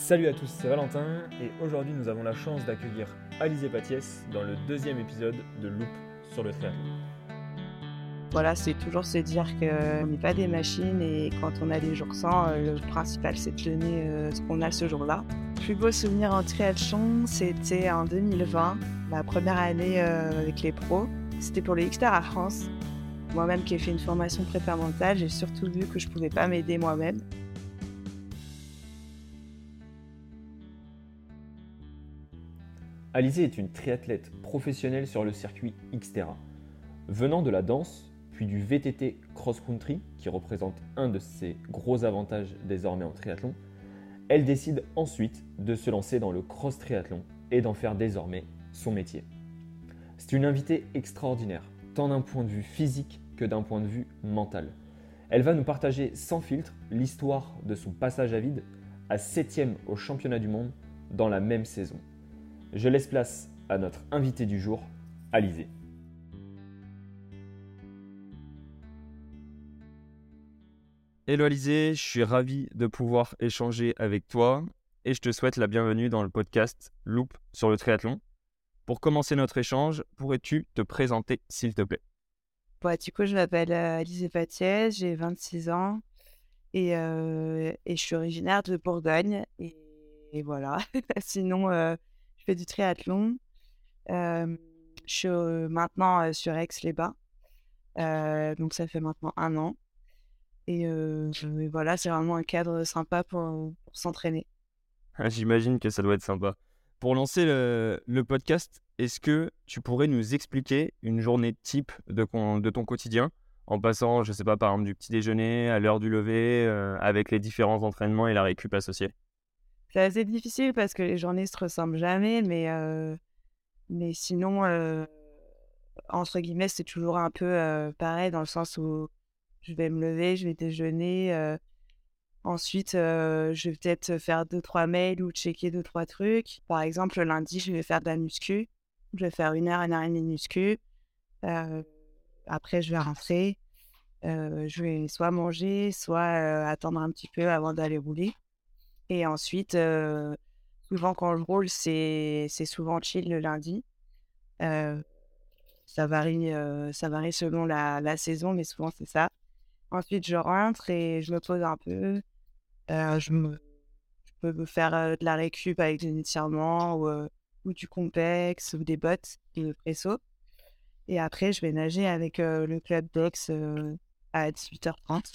Salut à tous, c'est Valentin et aujourd'hui nous avons la chance d'accueillir Alizé Patiès dans le deuxième épisode de Loop sur le triathlon. Voilà, c'est toujours se dire qu'on n'est pas des machines et quand on a des jours sans, euh, le principal c'est de donner euh, ce qu'on a ce jour-là. Le plus beau souvenir en triathlon, c'était en 2020, ma première année euh, avec les pros. C'était pour les Xter à France. Moi-même qui ai fait une formation prépa mentale, j'ai surtout vu que je pouvais pas m'aider moi-même. Alizé est une triathlète professionnelle sur le circuit Xterra. Venant de la danse, puis du VTT cross-country, qui représente un de ses gros avantages désormais en triathlon, elle décide ensuite de se lancer dans le cross-triathlon et d'en faire désormais son métier. C'est une invitée extraordinaire, tant d'un point de vue physique que d'un point de vue mental. Elle va nous partager sans filtre l'histoire de son passage à vide à 7 au championnat du monde dans la même saison. Je laisse place à notre invité du jour, Alizé. Hello Alizé, je suis ravi de pouvoir échanger avec toi et je te souhaite la bienvenue dans le podcast Loop sur le triathlon. Pour commencer notre échange, pourrais-tu te présenter s'il te plaît? Bah, du coup, je m'appelle euh, Alizé Patiès, j'ai 26 ans et, euh, et je suis originaire de Bourgogne. Et, et voilà. Sinon, euh, fais du triathlon. Je suis maintenant sur Aix-les-Bains. Donc, ça fait maintenant un an. Et, voilà, c'est vraiment un cadre sympa pour, s'entraîner. J'imagine que ça doit être sympa. Pour lancer le, podcast, est-ce que tu pourrais nous expliquer une journée type de, ton quotidien en passant, je sais pas, par exemple du petit déjeuner à l'heure du lever, avec les différents entraînements et la récup associée? C'est assez difficile parce que les journées se ressemblent jamais, mais, mais sinon, entre guillemets, c'est toujours un peu pareil dans le sens où je vais me lever, je vais déjeuner. ensuite, je vais peut-être faire deux, trois mails ou checker deux, trois trucs. Par exemple, le lundi, je vais faire de la muscu. Je vais faire une heure, une heure et demie de muscu. Après, je vais rentrer. Je vais soit manger, soit attendre un petit peu avant d'aller rouler. Et ensuite, souvent quand je roule, c'est souvent chill le lundi. Ça varie, ça varie selon la, saison, mais souvent c'est ça. Ensuite, je rentre et je me pose un peu. Je, me, je peux me faire de la récup avec des étirements ou, ou du complexe ou des bottes de presso. Et après, je vais nager avec le club euh, à 18h30.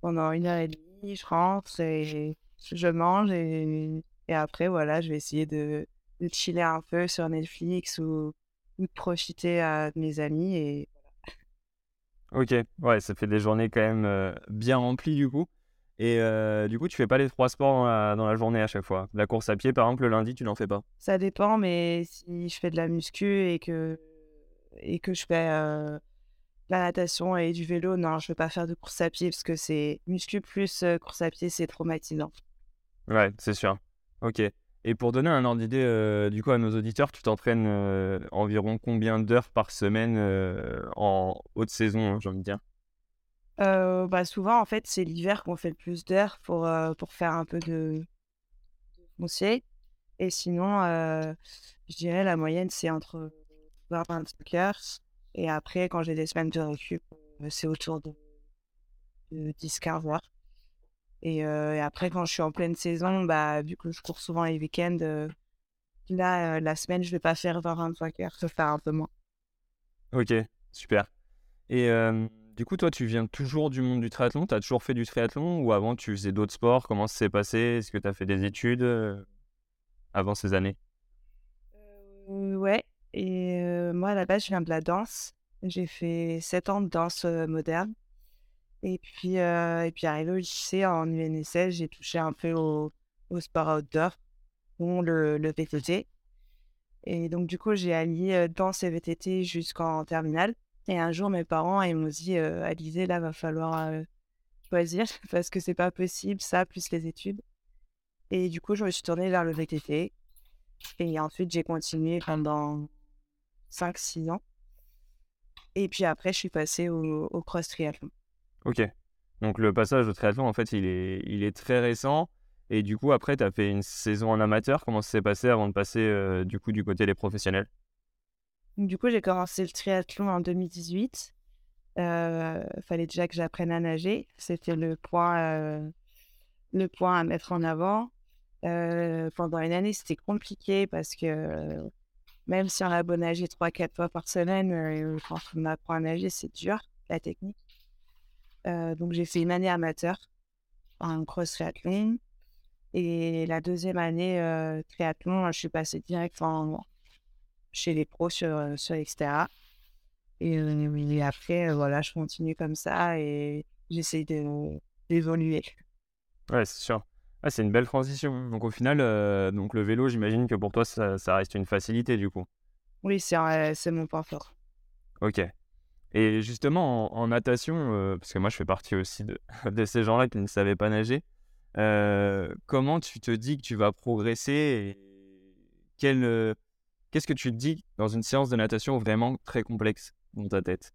Pendant une heure et demie, je rentre et je mange et, et après, voilà, je vais essayer de, de chiller un peu sur Netflix ou, ou de profiter euh, de mes amis. Et Ok, ouais, ça fait des journées quand même euh, bien remplies du coup. Et euh, du coup, tu fais pas les trois sports dans la, dans la journée à chaque fois? La course à pied, par exemple, le lundi, tu n'en fais pas? ça dépend, mais si je fais de la muscu et que, et que je fais euh, la natation et du vélo, non, je ne vais pas faire de course à pied parce que c'est muscu plus euh, course à pied, c'est traumatisant. Ouais, c'est sûr. Ok. Et pour donner un ordre d'idée, euh, du coup, à nos auditeurs, tu t'entraînes euh, environ combien d'heures par semaine euh, en haute saison, hein, j'ai envie de dire? Bah souvent, en fait, c'est l'hiver qu'on fait le plus d'heures pour, pour faire un peu de, foncier. Et sinon, je dirais la moyenne, c'est entre 20 et 25 heures. Et après, quand j'ai des semaines de récup, c'est autour de, de 10-15 heures. Et, euh, et après, quand je suis en pleine saison, bah, vu que je cours souvent les week-ends, euh, là, euh, la semaine, je vais pas faire 20-25 heures, je vais faire un peu moins. Ok, super. Et du coup, toi, tu viens toujours du monde du triathlon? Tu as toujours fait du triathlon ou avant tu faisais d'autres sports? Comment ça s'est passé? Est-ce que tu as fait des études avant ces années? Ouais, et moi à la base je viens de la danse. J'ai fait 7 ans de danse moderne. Et puis, euh, et puis arrivé au lycée en UNSS, j'ai touché un peu au, au sport outdoor, dont le, le VTT. Et donc du coup j'ai allié euh, danse et VTT jusqu'en terminale. Et un jour mes parents ils m'ont dit euh, Alizé là va falloir euh, choisir parce que c'est pas possible ça plus les études. Et du coup je me suis tournée vers le VTT. Et ensuite, j'ai continué pendant 5-6 ans. Et puis après, je suis passée au, au cross triathlon. Ok. Donc le passage au triathlon, en fait, il est, il est très récent. Et du coup, après, tu as fait une saison en amateur. Comment ça s'est passé avant de passer du coup du côté des professionnels? Du coup, j'ai commencé le triathlon en 2018. Il fallait déjà que j'apprenne à nager. C'était le point, le point à mettre en avant. pendant une année, c'était compliqué parce que même si on a beau nager 3-4 fois par semaine, quand on apprend à nager, c'est dur, la technique. Donc, j'ai fait une année amateur en cross triathlon. Et la deuxième année triathlon, je suis passée direct chez les pros sur, sur etc. Et, et après, voilà, je continue comme ça et j'essaie d'évoluer. Ouais, c'est sûr. Ah, c'est une belle transition. Donc au final, donc le vélo, j'imagine que pour toi, ça, ça, reste une facilité du coup. Oui, c'est mon point fort. Ok. Et justement, en, natation, parce que moi, je fais partie aussi de, ces gens-là qui ne savaient pas nager, comment tu te dis que tu vas progresser et qu'est-ce que tu te dis dans une séance de natation vraiment très complexe dans ta tête?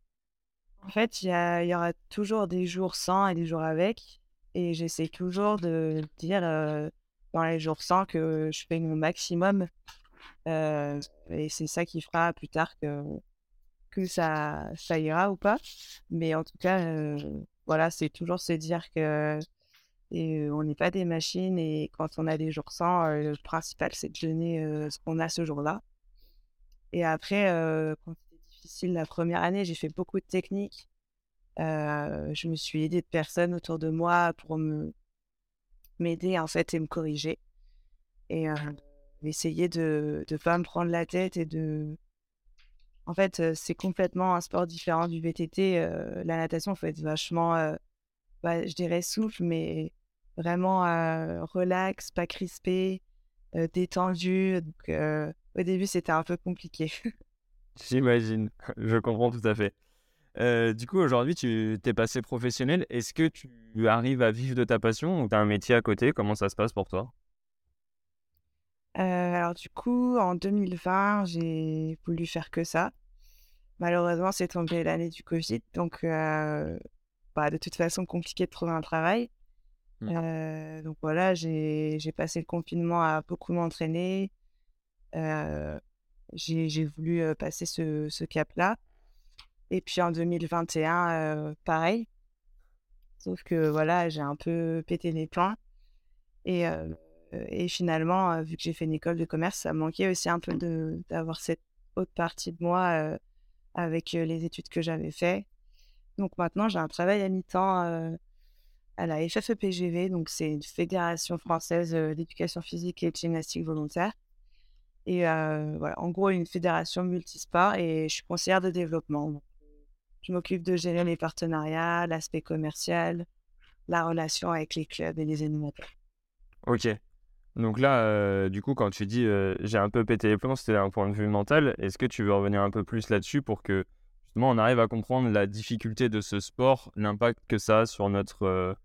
En fait, il y, y, aura toujours des jours sans et des jours avec. Et j'essaie toujours de dire dans les jours sans que je fais mon maximum. et c'est ça qui fera plus tard que, que ça, ira ou pas. Mais en tout cas, voilà, c'est toujours se dire que et on n'est pas des machines et quand on a des jours sans, le principal c'est de donner ce qu'on a ce jour-là. Et après, quand c'était difficile la première année, j'ai fait beaucoup de techniques. je me suis aidée de personnes autour de moi pour me m'aider en fait et me corriger. Et essayer de ne pas me prendre la tête et de... En fait, c'est complètement un sport différent du VTT. la natation, il faut être vachement, bah, je dirais souple, mais vraiment relax, pas crispé, détendu. Donc, au début, c'était un peu compliqué. J'imagine, je comprends tout à fait. du coup, aujourd'hui, tu t'es passé professionnel. Est-ce que tu arrives à vivre de ta passion ou tu as un métier à côté? Comment ça se passe pour toi? Alors, du coup, en 2020, j'ai voulu faire que ça. Malheureusement, c'est tombé l'année du Covid. Donc, bah, de toute façon, compliqué de trouver un travail. Mmh. donc voilà, j'ai passé le confinement à beaucoup m'entraîner. j'ai voulu passer ce, ce cap-là. Et puis en 2021, pareil. Sauf que voilà, j'ai un peu pété les plans. Et, et finalement, vu que j'ai fait une école de commerce, ça manquait aussi un peu d'avoir cette autre partie de moi avec les études que j'avais fait. Donc maintenant, j'ai un travail à mi-temps à la FFEPGV, donc c'est une fédération française d'éducation physique et de gymnastique volontaire. Et voilà, en gros, une fédération multisport et je suis conseillère de développement. je m'occupe de gérer les partenariats, l'aspect commercial, la relation avec les clubs et les animateurs. Ok. Donc là, du coup, quand tu dis j'ai un peu pété les plombs, c'était d'un point de vue mental. Est-ce que tu veux revenir un peu plus là-dessus pour que justement on arrive à comprendre la difficulté de ce sport, l'impact que ça a sur notre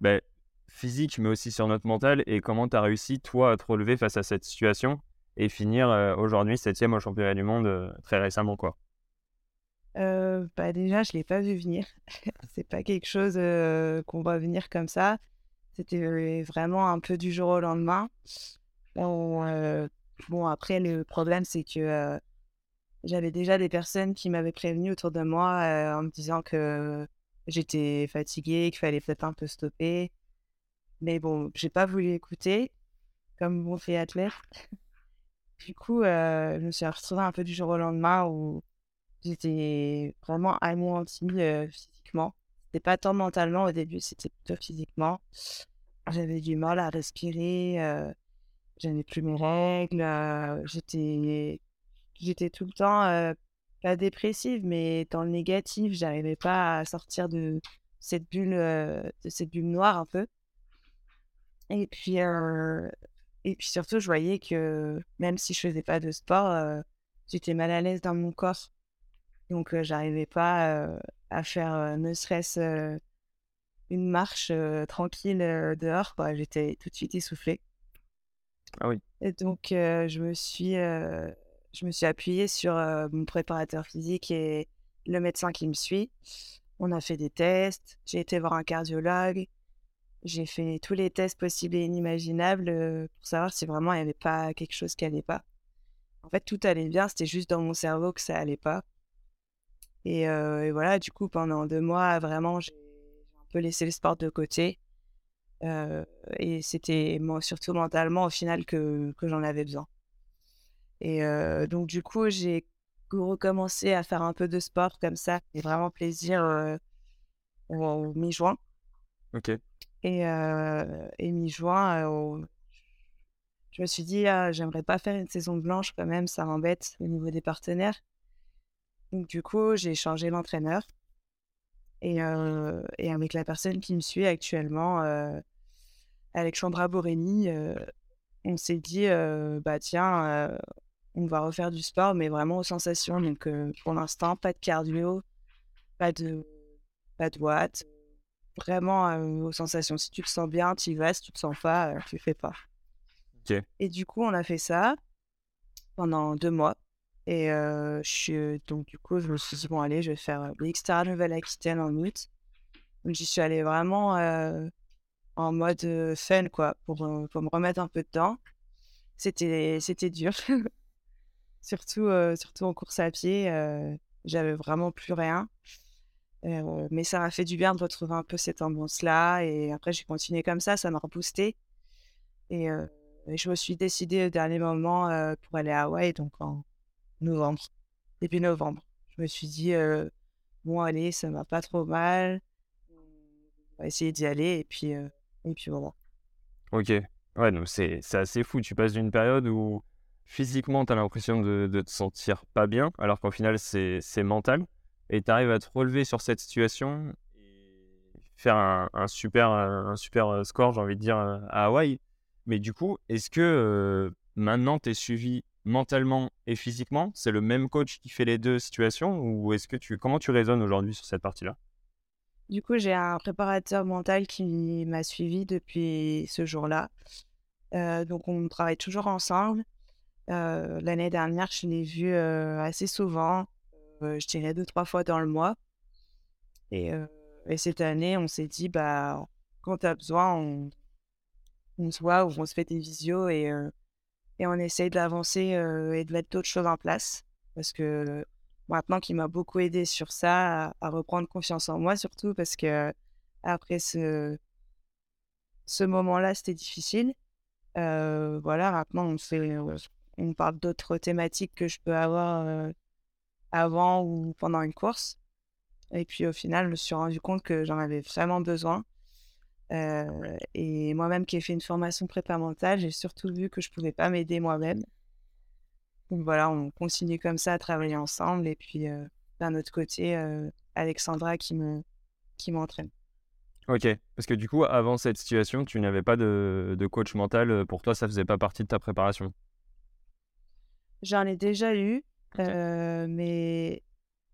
bah, physique, mais aussi sur notre mental, et comment tu as réussi, toi, à te relever face à cette situation et finir aujourd'hui septième au championnat du monde très récemment, quoi? bah déjà, je l'ai pas vu venir. c'est pas quelque chose qu'on va venir comme ça. C'était vraiment un peu du jour au lendemain. Bon, bon après, le problème, c'est que j'avais déjà des personnes qui m'avaient prévenu autour de moi en me disant que J'étais fatiguée, qu'il fallait peut-être un peu stopper. Mais bon, j'ai pas voulu écouter, comme mon fait athlète. du coup, euh, je me suis retrouvée un peu du jour au lendemain où j'étais vraiment anéantie euh, physiquement. C'était pas tant mentalement au début, c'était plutôt physiquement. J'avais du mal à respirer, euh, j'avais plus mes règles, euh, j'étais, tout le temps pas dépressive, mais dans le négatif, j'arrivais pas à sortir de cette bulle, de cette bulle noire un peu. Et puis, et puis surtout, je voyais que même si je faisais pas de sport, j'étais mal à l'aise dans mon corps. Donc, j'arrivais pas à faire ne serait-ce une marche tranquille dehors. J'étais tout de suite essoufflée. Ah oui. Et donc, je me suis je me suis appuyée sur mon préparateur physique et le médecin qui me suit. On a fait des tests, j'ai été voir un cardiologue, j'ai fait tous les tests possibles et inimaginables pour savoir si vraiment il n'y avait pas quelque chose qui allait pas. En fait, tout allait bien, c'était juste dans mon cerveau que ça allait pas. Et, et voilà, du coup, pendant deux mois, vraiment, j'ai un peu laissé le sport de côté. et c'était surtout mentalement, au final, que, que j'en avais besoin. Et donc, du coup, j'ai recommencé à faire un peu de sport comme ça. Et vraiment plaisir en mi-juin. Ok. Et, et mi-juin, je me suis dit, ah, j'aimerais pas faire une saison blanche quand même, ça m'embête au niveau des partenaires. Donc, du coup, j'ai changé l'entraîneur. Et, et, avec la personne qui me suit actuellement, Alexandra Boreni, on s'est dit, bah tiens, on va refaire du sport, mais vraiment aux sensations. Donc, pour l'instant, pas de cardio, pas de, pas de watts, vraiment aux sensations. Si tu te sens bien, tu y vas. Si tu te sens pas, tu fais pas. Et du coup, on a fait ça pendant deux mois. Et je suis, donc, du coup, je me suis dit, bon, allez, je vais faire l'Extra Nouvelle-Aquitaine en août. Donc, j'y suis allée vraiment en mode fun, quoi, pour, pour, me remettre un peu de temps. C'était, dur. surtout, surtout en course à pied. j'avais vraiment plus rien. mais ça m'a fait du bien de retrouver un peu cette ambiance-là. Et après, j'ai continué comme ça, ça m'a reboosté. Et, et, je me suis décidée au dernier moment pour aller à Hawaï, donc en novembre, début novembre. Je me suis dit, bon, allez, ça va pas trop mal. On va essayer d'y aller. Et puis, et puis voilà. Ok. Ouais, donc c'est assez fou. Tu passes d'une période où physiquement, tu as l'impression de, de, te sentir pas bien, alors qu'au final, c'est mental. Et tu arrives à te relever sur cette situation et faire un, un super, un super score, j'ai envie de dire, à Hawaï. Mais du coup, est-ce que maintenant, tu es suivi mentalement et physiquement C'est le même coach qui fait les deux situations Ou est-ce que tu, comment tu raisonnes aujourd'hui sur cette partie-là? Du coup, j'ai un préparateur mental qui m'a suivi depuis ce jour-là. donc, on travaille toujours ensemble. L'année dernière, je l'ai vu assez souvent, je dirais deux, trois fois dans le mois. Et, cette année, on s'est dit, bah, quand tu as besoin, on, on, se voit ou on se fait des visios et, et on essaye d'avancer et de mettre d'autres choses en place. Parce que maintenant qu'il m'a beaucoup aidé sur ça, à, reprendre confiance en moi surtout, parce que après ce, ce moment-là, c'était difficile. voilà, maintenant, on fait on parle d'autres thématiques que je peux avoir avant ou pendant une course. Et puis au final, je me suis rendu compte que j'en avais vraiment besoin. Et moi-même qui ai fait une formation prépa mentale, j'ai surtout vu que je ne pouvais pas m'aider moi-même. Donc voilà, on continue comme ça à travailler ensemble. Et puis d'un autre côté, Alexandra qui me qui m'entraîne. Ok, parce que du coup, avant cette situation, tu n'avais pas de, de, coach mental. Pour toi, ça faisait pas partie de ta préparation? J'en ai déjà eu, mais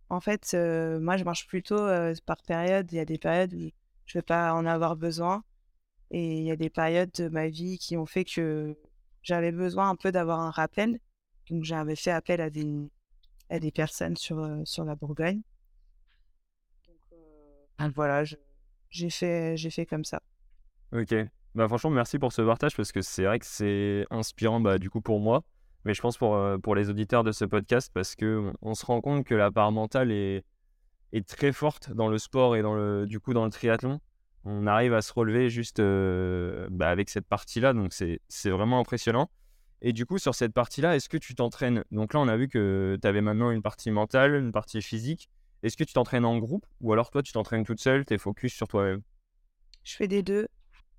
en fait, moi, je marche plutôt par période. Il y a des périodes où je vais pas en avoir besoin. Et il y a des périodes de ma vie qui ont fait que j'avais besoin un peu d'avoir un rappel. Donc, j'avais fait appel à des, à des personnes sur, sur la Bourgogne. Donc, voilà, j'ai fait, fait comme ça. Ok. Bah, franchement, merci pour ce partage parce que c'est vrai que c'est inspirant bah, du coup pour moi mais je pense pour, euh, pour les auditeurs de ce podcast parce que on se rend compte que la part mentale est, est très forte dans le sport et dans le, du coup dans le triathlon. On arrive à se relever juste euh, bah, avec cette partie-là, donc c'est vraiment impressionnant. Et du coup, sur cette partie-là, est-ce que tu t'entraînes? Donc là, on a vu que tu avais maintenant une partie mentale, une partie physique. Est-ce que tu t'entraînes en groupe ou alors toi, tu t'entraînes toute seule, tu es focus sur toi-même? Je fais des deux.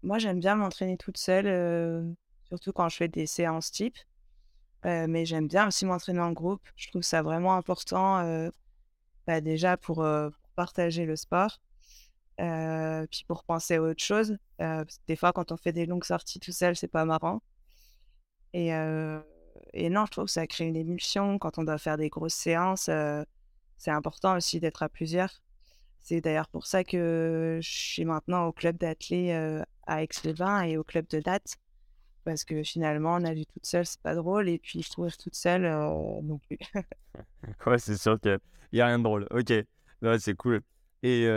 Moi, j'aime bien m'entraîner toute seule, euh, surtout quand je fais des séances type mais j'aime bien aussi m'entraîner en groupe. Je trouve ça vraiment important, bah, déjà pour, partager le sport, puis pour penser à autre chose. des fois, quand on fait des longues sorties tout seul, c'est pas marrant. Et, et non, je trouve que ça crée une émulsion. Quand on doit faire des grosses séances, c'est important aussi d'être à plusieurs. C'est d'ailleurs pour ça que je suis maintenant au club d'athlètes à Aix-les-Bains et au club de date parce que finalement, on a vu toute seule, c'est pas drôle, et puis courir toute seule euh, non plus. ouais, c'est sûr qu'il n'y a, rien de drôle. Ok, c'est cool. Et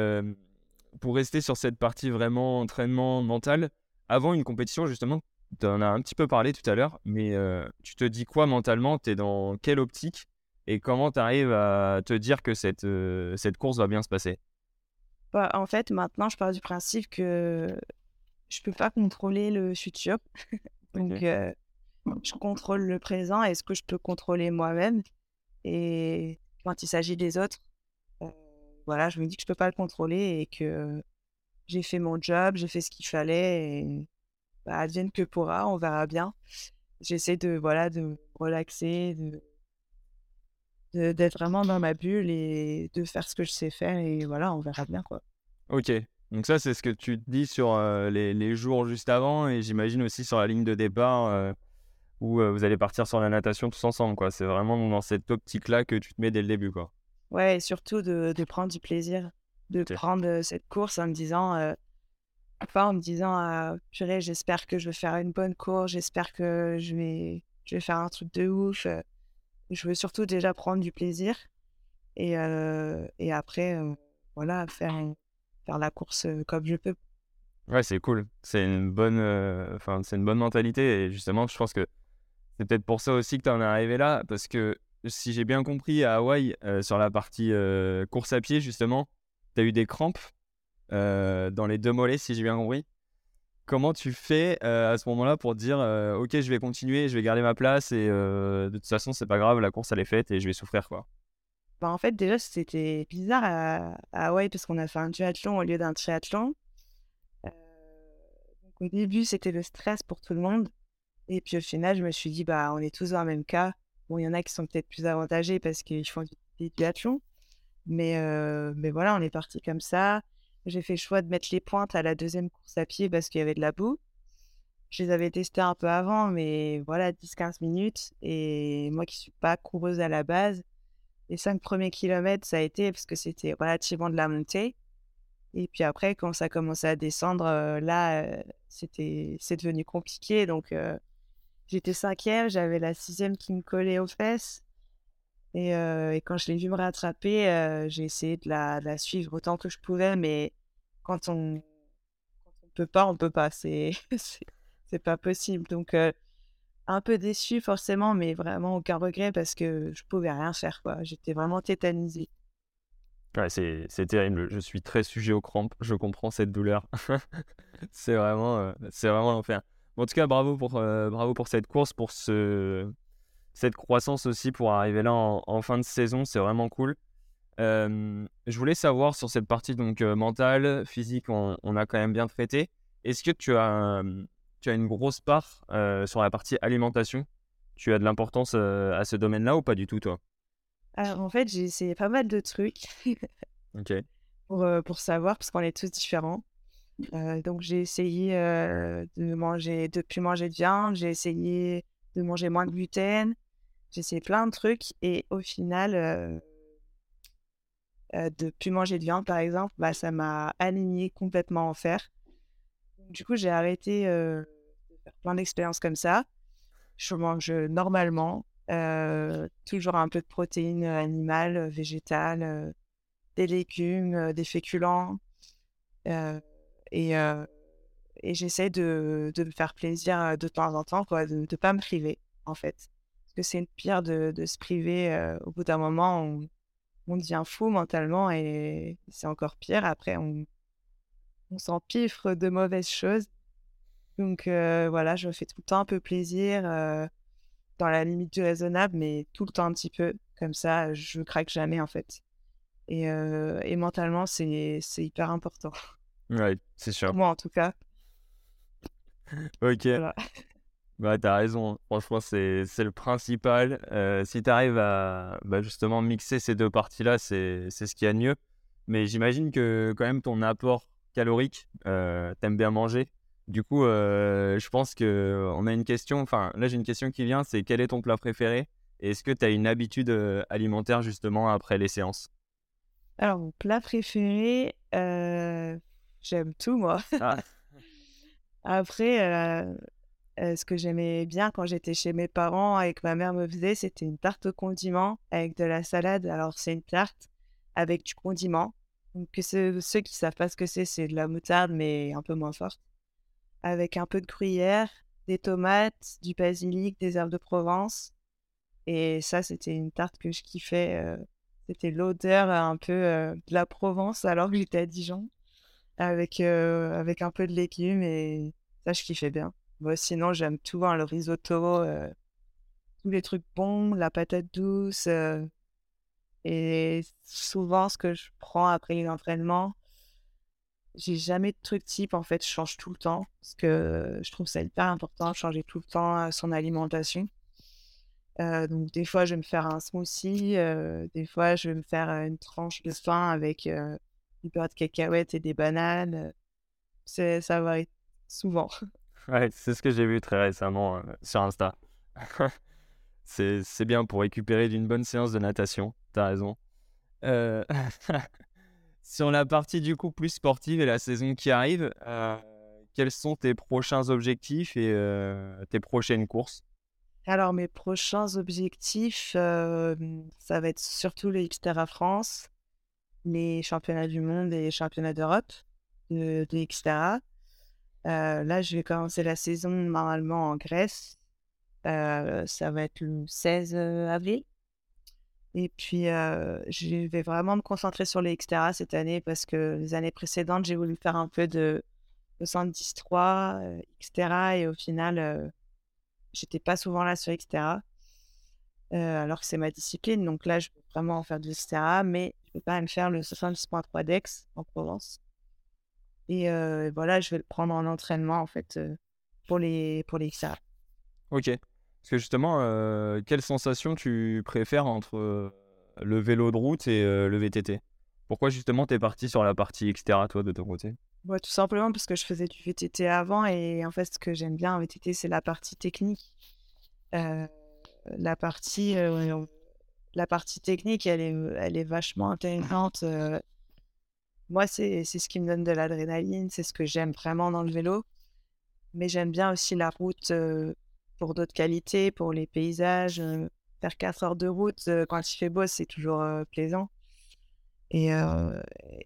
pour rester sur cette partie vraiment entraînement mental, avant une compétition, justement, tu en as un petit peu parlé tout à l'heure, mais tu te dis quoi mentalement? Tu es dans quelle optique? Et comment tu arrives à te dire que cette, cette course va bien se passer? Bah, En fait, maintenant, je pars du principe que je peux pas contrôler le futur. Donc, je contrôle le présent et ce que je peux contrôler moi-même. Et quand il s'agit des autres, voilà, je me dis que je peux pas le contrôler et que j'ai fait mon job, j'ai fait ce qu'il fallait et bah, advienne que pourra, on verra bien. J'essaie de voilà de relaxer, de d'être vraiment dans ma bulle et de faire ce que je sais faire et voilà, on verra bien quoi. Ok, donc ça c'est ce que tu dis sur les, les, jours juste avant et j'imagine aussi sur la ligne de départ où vous allez partir sur la natation tous ensemble quoi. C'est vraiment dans cette optique là que tu te mets dès le début quoi. Ouais, et surtout de, de prendre du plaisir, de prendre cette course en me disant, enfin en me disant, purée, j'espère que je vais faire une bonne course, j'espère que je vais, je vais faire un truc de ouf. Je veux surtout déjà prendre du plaisir et, et après, voilà, faire, faire la course comme je peux. Ouais, c'est cool. C'est une bonne, enfin, c'est une bonne mentalité et justement, je pense que c'est peut-être pour ça aussi que tu en es arrivé là parce que si j'ai bien compris, à Hawaï, sur la partie course à pied, justement, tu as eu des crampes dans les deux mollets, si j'ai bien compris. Comment tu fais à ce moment-là pour dire Ok, je vais continuer, je vais garder ma place et de toute façon, c'est pas grave, la course elle est faite et je vais souffrir quoi bah, En fait, déjà, c'était bizarre à, Hawaï parce qu'on a fait un duathlon au lieu d'un triathlon. au début, c'était le stress pour tout le monde. Et puis au final, je me suis dit, bah, on est tous dans le même cas Bon, il y en a qui sont peut-être plus avantagés parce qu'ils font des duathlons. Mais, mais voilà, on est parti comme ça. J'ai fait le choix de mettre les pointes à la deuxième course à pied parce qu'il y avait de la boue. Je les avais testés un peu avant, mais voilà, 10-15 minutes. Et moi qui suis pas coureuse à la base, les cinq premiers kilomètres, ça a été parce que c'était relativement de la montée. Et puis après, quand ça a commencé à descendre, là, c'était, c'est devenu compliqué. Donc, J'étais cinquième, j'avais la sixième qui me collait aux fesses. Et, quand je l'ai vu me rattraper, j'ai essayé de la, la, suivre autant que je pouvais, mais quand on ne peut pas, on peut pas. C'est c'est pas possible. Donc un peu déçu forcément, mais vraiment aucun regret parce que je pouvais rien faire. quoi. J'étais vraiment tétanisée. Ouais, c'est terrible. Je suis très sujet aux crampes. Je comprends cette douleur. c'est vraiment, c'est vraiment l'enfer en tout cas, bravo pour, euh, bravo pour cette course, pour ce, cette croissance aussi pour arriver là en, fin de saison. C'est vraiment cool. je voulais savoir sur cette partie donc euh, mentale, physique, on, a quand même bien traité. Est-ce que tu as, tu as une grosse part euh, sur la partie alimentation. Tu as de l'importance à ce domaine-là ou pas du tout, toi? Alors en fait, j'ai essayé pas mal de trucs pour, pour savoir, parce qu'on est tous différents. Donc j'ai essayé de manger, de plus manger de viande, j'ai essayé de manger moins de gluten, j'ai essayé plein de trucs et au final, de plus manger de viande par exemple, bah, ça m'a aligné complètement en fer. Du coup, j'ai arrêté de faire plein d'expériences comme ça. Je mange normalement, toujours un peu de protéines animales, végétales, des légumes, des féculents. Et, j'essaie de, me faire plaisir de temps en temps, de ne pas me priver, en fait. Parce que c'est pire de, se priver. au bout d'un moment, on, devient fou mentalement et c'est encore pire. Après, on s'empiffre de mauvaises choses. Donc voilà, je me fais tout le temps un peu plaisir, dans la limite du raisonnable, mais tout le temps un petit peu. Comme ça, je craque jamais, en fait. Et, et mentalement, c'est hyper important. Ouais, c'est sûr. moi, en tout cas. ok. Bah, t'as raison. Franchement, c'est, le principal. Euh, si t'arrives à bah, justement mixer ces deux parties-là, c'est, c'est ce qu'il y a de mieux. Mais j'imagine que quand même ton apport calorique, euh, t'aimes bien manger. Du coup, euh, je pense qu'on a une question. Enfin, là, j'ai une question qui vient c'est quel est ton plat préféré? Est-ce que tu as une habitude alimentaire justement après les séances? Alors, mon plat préféré, J'aime tout, moi. Ah. Après, euh, euh, ce que j'aimais bien quand j'étais chez mes parents et que ma mère me faisait, c'était une tarte au condiment avec de la salade. Alors, c'est une tarte avec du condiment. Donc, ceux, qui savent pas ce que c'est, c'est de la moutarde, mais un peu moins forte. Avec un peu de gruyère, des tomates, du basilic, des herbes de Provence. Et ça, c'était une tarte que je kiffais. C'était l'odeur un peu de la Provence alors que j'étais à Dijon. Avec, avec un peu de légumes et ça, je kiffais bien. Moi, sinon, j'aime tout, hein, le risotto, tous les trucs bons, la patate douce. Et souvent, ce que je prends après l'entraînement, j'ai jamais de truc type. En fait, je change tout le temps parce que je trouve ça hyper important de changer tout le temps euh, son alimentation. Euh, donc, des fois, je vais me faire un smoothie. euh, des fois, je vais me faire une tranche de pain avec euh, du beurre de cacahuète et des bananes. ça varie souvent. Ouais, c'est ce que j'ai vu très récemment sur Insta. c'est, bien pour récupérer d'une bonne séance de natation, t'as raison. Euh, sur la partie du coup plus sportive et la saison qui arrive, euh, quels sont tes prochains objectifs et euh, tes prochaines courses? Alors, mes prochains objectifs, ça va être surtout les Xterra France, les championnats du monde et les championnats d'Europe de, de Xterra. Là, je vais commencer la saison normalement en Grèce. Euh, ça va être le 16 avril. Et puis, je vais vraiment me concentrer sur les Xterra cette année parce que les années précédentes, j'ai voulu faire un peu de 73, euh, Xterra, et au final, j'étais pas souvent là sur Xterra. Alors que c'est ma discipline. Donc là, je veux vraiment en faire du Xterra, mais je peux pas même faire le 70.3 Dex en Provence. Et voilà, je vais le prendre en entraînement en fait pour les pour les Xterra. Ok. Parce que justement, euh, quelle sensation tu préfères entre euh, le vélo de route et euh, le VTT? Pourquoi justement t'es parti sur la partie etc. toi de ton côté? Ouais, tout simplement parce que je faisais du VTT avant et en fait, ce que j'aime bien en VTT, c'est la partie technique. La partie la partie technique, elle est elle est vachement intéressante. Moi, c'est ce qui me donne de l'adrénaline, c'est ce que j'aime vraiment dans le vélo. Mais j'aime bien aussi la route pour d'autres qualités, pour les paysages. euh, faire 4 heures de route euh, quand il fait beau, c'est toujours euh, plaisant. Et,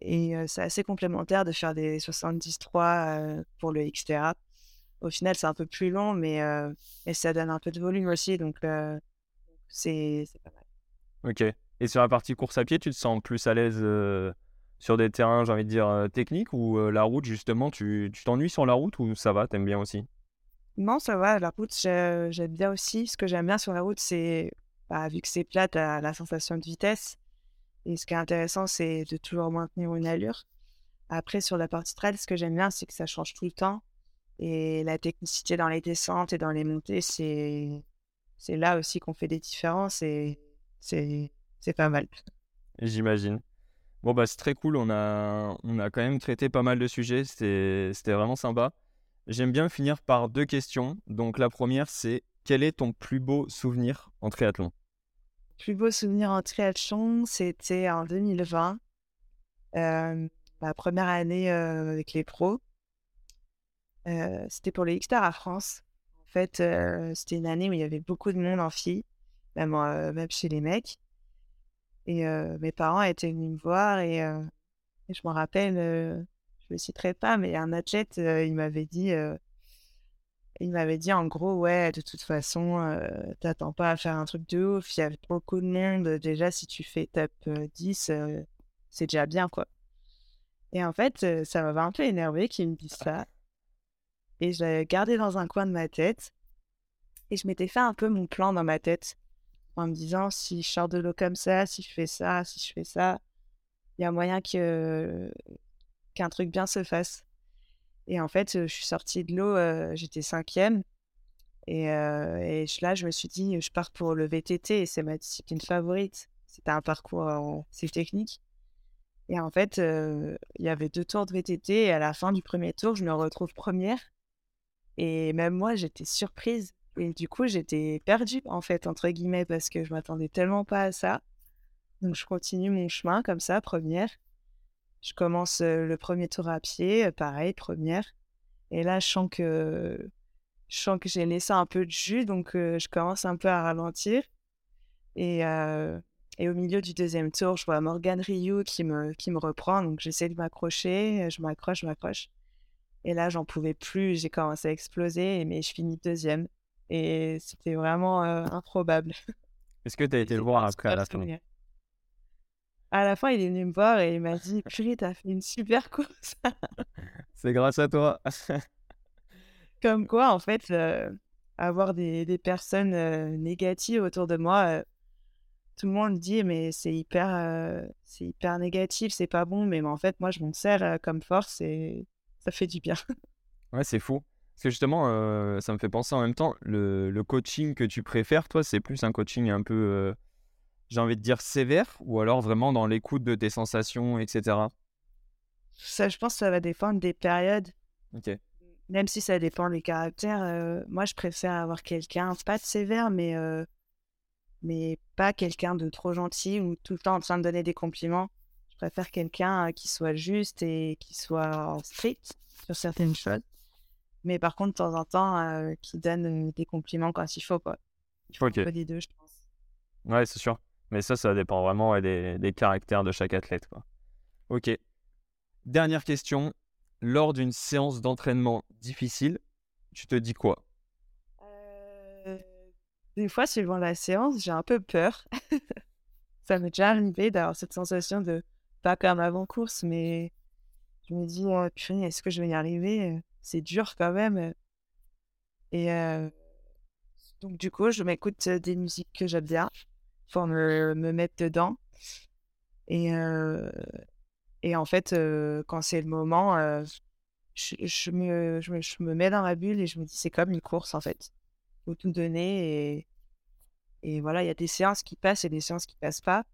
et c'est assez complémentaire de faire des 73 euh, pour le Xterra. Au final, c'est un peu plus long, mais, mais ça donne un peu de volume aussi, donc c'est pas mal. Ok. Et sur la partie course à pied, tu te sens plus à l'aise sur des terrains, j'ai envie de dire, techniques ou la route, justement, tu t'ennuies sur la route ou ça va, t'aimes bien aussi? Non, ça va, la route, j'ai- j'aime bien aussi. Ce que j'aime bien sur la route, c'est, bah, vu que c'est plat, la sensation de vitesse. Et ce qui est intéressant, c'est de toujours maintenir une allure. Après, sur la partie trail, ce que j'aime bien, c'est que ça change tout le temps. Et la technicité dans les descentes et dans les montées, c'est là aussi qu'on fait des différences et c'est c'est pas mal. J'imagine. Bon, bah, c'est très cool. On a, on a quand même traité pas mal de sujets. C'était, c'était vraiment sympa. J'aime bien finir par deux questions. Donc, la première, c'est quel est ton plus beau souvenir en triathlon? Plus beau souvenir en triathlon, c'était en 2020, euh, ma première année euh, avec les pros. Euh, c'était pour les Xterra France. En fait, c'était une année où il y avait beaucoup de monde en filles, même, chez les mecs. Et mes parents étaient venus me voir et, et je me rappelle, le citerai pas, mais un athlète, euh, il m'avait dit, euh, il m'avait dit en gros, ouais, de toute façon, euh, t'attends pas à faire un truc de ouf, il y a beaucoup de monde. Déjà, si tu fais top euh, 10, euh, c'est déjà bien, quoi. Et en fait, ça m'avait un peu énervé qu'il me dise ça. Et je l'avais gardé dans un coin de ma tête. Et je m'étais fait un peu mon plan dans ma tête. En me disant, si je sors de l'eau comme ça, si je fais ça, si je fais ça, il y a moyen que qu'un truc bien se fasse. Et en fait, je suis sortie de l'eau, j'étais cinquième. Et, là, je me suis dit, je pars pour le VTT c'est ma discipline favorite. C'était un parcours assez technique. Et en fait, il y avait deux tours de VTT et à la fin du premier tour, je me retrouve première. Et même moi, j'étais surprise. Et du coup, j'étais perdue, en fait, entre guillemets, parce que je m'attendais tellement pas à ça. Donc, je continue mon chemin comme ça, première. Je commence le premier tour à pied, pareil, première. Et là, je sens que, je sens que j'ai laissé un peu de jus, donc je commence un peu à ralentir. Et, euh, et au milieu du deuxième tour, je vois Morgan Ryu qui me, qui me reprend. Donc, j'essaie de m'accrocher. Je m'accroche, je m'accroche. Et là, j'en pouvais plus. J'ai commencé à exploser, mais je finis deuxième. Et c'était vraiment improbable. Est-ce que tu as été le voir après à la fin? À la fin, il est venu me voir et il m'a dit Purée, t'as fait une super course. C'est grâce à toi. Comme quoi, en fait, avoir des, des personnes négatives autour de moi, tout le monde dit mais c'est hyper c'est hyper négatif c'est pas bon mais, en fait moi je m'en sers comme force et ça fait du bien ouais c'est fou parce que justement ça me fait penser en même temps le, le, coaching que tu préfères toi c'est plus un coaching un peu j'ai envie de dire sévère ou alors vraiment dans l'écoute de tes sensations etc ça je pense que ça va dépendre des périodes ok même si ça dépend des caractères moi je préfère avoir quelqu'un pas de sévère mais mais pas quelqu'un de trop gentil ou tout le temps en train de donner des compliments. Je préfère quelqu'un qui soit juste et qui soit strict sur certaines choses. Mais par contre, de temps en temps, qui donne des compliments quand il faut. Quoi. Il faut okay. des deux, je pense. Ouais, c'est sûr. Mais ça, ça dépend vraiment des, des, caractères de chaque athlète. Quoi. Ok. Dernière question. Lors d'une séance d'entraînement difficile, tu te dis quoi? Des fois, suivant la séance, j'ai un peu peur. ça m'est déjà arrivé d'avoir cette sensation de pas comme avant-course, mais je me dis, oh, est-ce que je vais y arriver? C'est dur quand même. Et donc, du coup, je m'écoute des musiques que j'aime bien pour me, me, mettre dedans. Et, et en fait, quand c'est le moment, je, je, me, je, me, je me mets dans ma bulle et je me dis, c'est comme une course en fait faut tout donner. Et, et voilà, il y a des séances qui passent et des séances qui passent pas.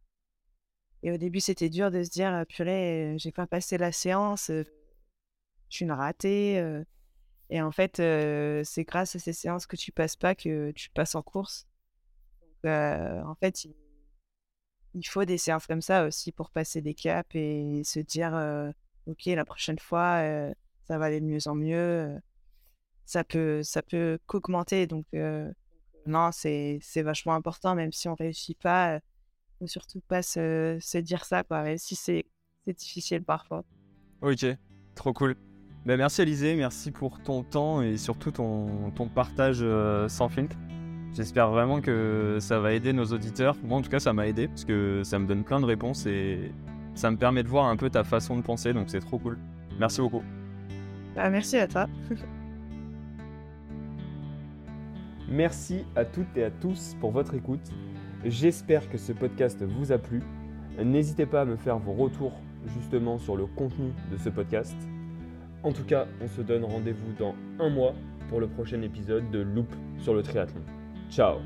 Et au début, c'était dur de se dire, purée, j'ai pas passé la séance, je suis une ratée. Et en fait, c'est grâce à ces séances que tu passes pas que tu passes en course. Donc, en fait, il, faut des séances comme ça aussi pour passer des caps et se dire, ok, la prochaine fois, ça va aller de mieux en mieux ça peut, ça peut qu'augmenter. Donc, non, c'est vachement important, même si on réussit pas. Faut surtout pas se, dire ça, quoi, même si c'est difficile parfois. Ok, trop cool. Ben, merci Alizé, merci pour ton temps et surtout ton, ton partage sans filtre. J'espère vraiment que ça va aider nos auditeurs. Moi, en tout cas, ça m'a aidé parce que ça me donne plein de réponses et ça me permet de voir un peu ta façon de penser, donc c'est trop cool. Merci beaucoup. Bah, merci à toi. Merci à toutes et à tous pour votre écoute. J'espère que ce podcast vous a plu. N'hésitez pas à me faire vos retours justement sur le contenu de ce podcast. En tout cas, on se donne rendez-vous dans un mois pour le prochain épisode de Loop sur le triathlon. Tchau!